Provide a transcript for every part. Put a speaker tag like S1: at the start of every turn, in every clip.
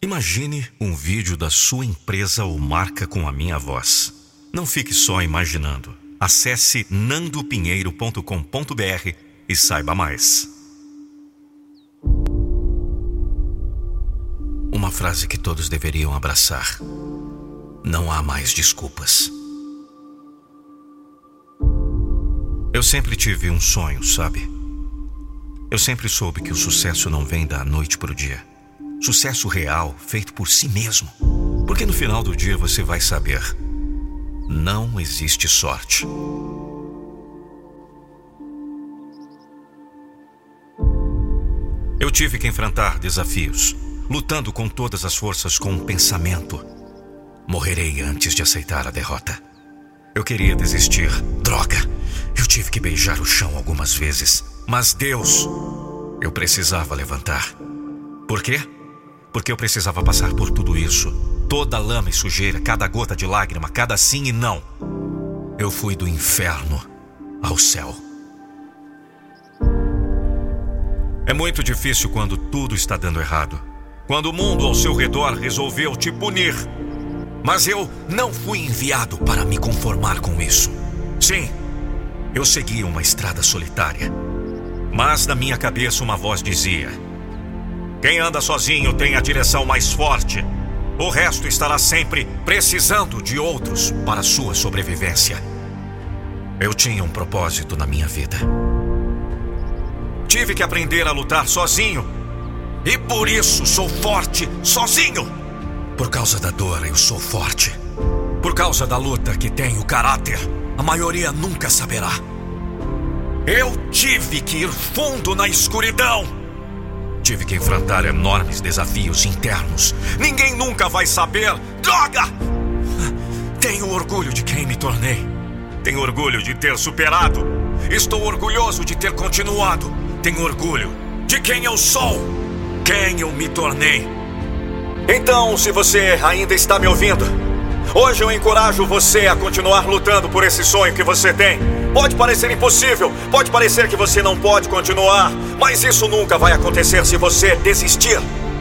S1: Imagine um vídeo da sua empresa ou marca com a minha voz. Não fique só imaginando. Acesse nandopinheiro.com.br e saiba mais. Uma frase que todos deveriam abraçar. Não há mais desculpas. Eu sempre tive um sonho, sabe? Eu sempre soube que o sucesso não vem da noite para o dia. Sucesso real, feito por si mesmo. Porque no final do dia você vai saber: não existe sorte. Eu tive que enfrentar desafios, lutando com todas as forças com um pensamento. Morrerei antes de aceitar a derrota. Eu queria desistir. Droga! Eu tive que beijar o chão algumas vezes. Mas Deus, eu precisava levantar. Por quê? Porque eu precisava passar por tudo isso. Toda lama e sujeira, cada gota de lágrima, cada sim e não. Eu fui do inferno ao céu. É muito difícil quando tudo está dando errado. Quando o mundo ao seu redor resolveu te punir. Mas eu não fui enviado para me conformar com isso. Sim, eu segui uma estrada solitária. Mas na minha cabeça uma voz dizia: quem anda sozinho tem a direção mais forte. O resto estará sempre precisando de outros para sua sobrevivência. Eu tinha um propósito na minha vida. Tive que aprender a lutar sozinho. E por isso sou forte sozinho. Por causa da dor, eu sou forte. Por causa da luta que tenho caráter, a maioria nunca saberá. Eu tive que ir fundo na escuridão tive que enfrentar enormes desafios internos. Ninguém nunca vai saber. Droga! Tenho orgulho de quem me tornei. Tenho orgulho de ter superado. Estou orgulhoso de ter continuado. Tenho orgulho de quem eu sou, quem eu me tornei. Então, se você ainda está me ouvindo, hoje eu encorajo você a continuar lutando por esse sonho que você tem. Pode parecer impossível, pode parecer que você não pode continuar, mas isso nunca vai acontecer se você desistir.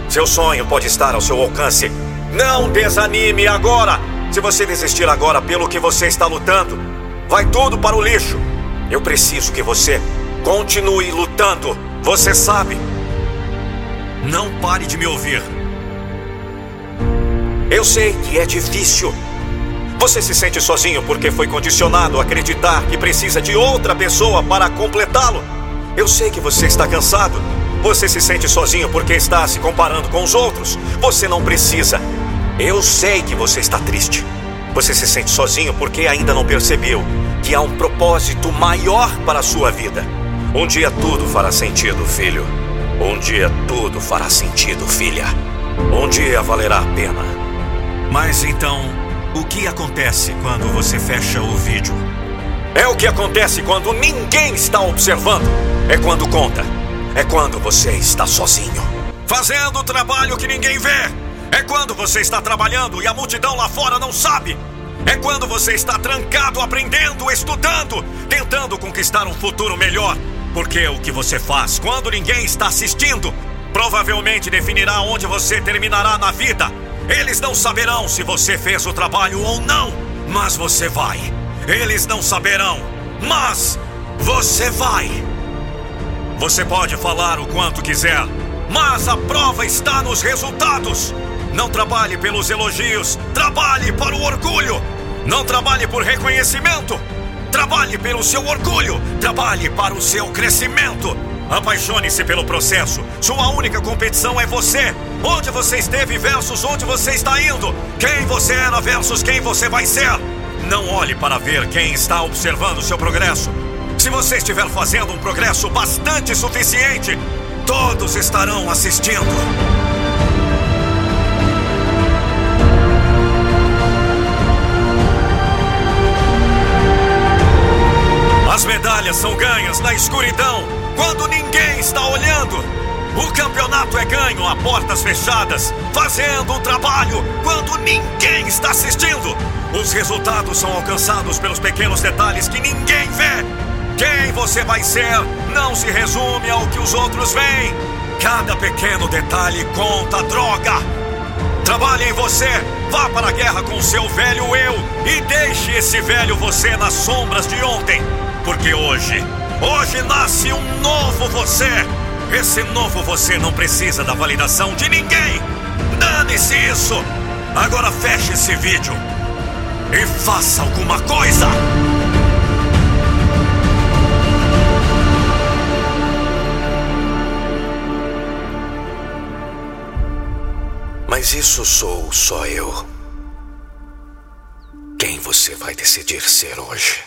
S1: Seu sonho pode estar ao seu alcance. Não desanime agora. Se você desistir agora pelo que você está lutando, vai tudo para o lixo. Eu preciso que você continue lutando. Você sabe. Não pare de me ouvir. Eu sei que é difícil. Você se sente sozinho porque foi condicionado a acreditar que precisa de outra pessoa para completá-lo. Eu sei que você está cansado. Você se sente sozinho porque está se comparando com os outros. Você não precisa. Eu sei que você está triste. Você se sente sozinho porque ainda não percebeu que há um propósito maior para a sua vida. Um dia tudo fará sentido, filho. Um dia tudo fará sentido, filha. Um dia valerá a pena. Mas então, o que acontece quando você fecha o vídeo? É o que acontece quando ninguém está observando. É quando conta. É quando você está sozinho. Fazendo o trabalho que ninguém vê. É quando você está trabalhando e a multidão lá fora não sabe. É quando você está trancado, aprendendo, estudando, tentando conquistar um futuro melhor. Porque o que você faz quando ninguém está assistindo provavelmente definirá onde você terminará na vida. Eles não saberão se você fez o trabalho ou não, mas você vai. Eles não saberão, mas você vai. Você pode falar o quanto quiser, mas a prova está nos resultados. Não trabalhe pelos elogios, trabalhe para o orgulho. Não trabalhe por reconhecimento, trabalhe pelo seu orgulho, trabalhe para o seu crescimento. Apaixone-se pelo processo. Sua única competição é você. Onde você esteve versus onde você está indo. Quem você era versus quem você vai ser. Não olhe para ver quem está observando seu progresso. Se você estiver fazendo um progresso bastante suficiente, todos estarão assistindo. As medalhas são ganhas na escuridão, quando ninguém está olhando. O campeonato é ganho a portas fechadas, fazendo um trabalho quando ninguém está assistindo. Os resultados são alcançados pelos pequenos detalhes que ninguém vê. Quem você vai ser não se resume ao que os outros veem. Cada pequeno detalhe conta, droga! trabalhe em você. Vá para a guerra com seu velho eu e deixe esse velho você nas sombras de ontem. Porque hoje, hoje nasce um novo você. Esse novo você não precisa da validação de ninguém. Dane-se isso. Agora feche esse vídeo e faça alguma coisa. Mas isso sou só eu. Quem você vai decidir ser hoje?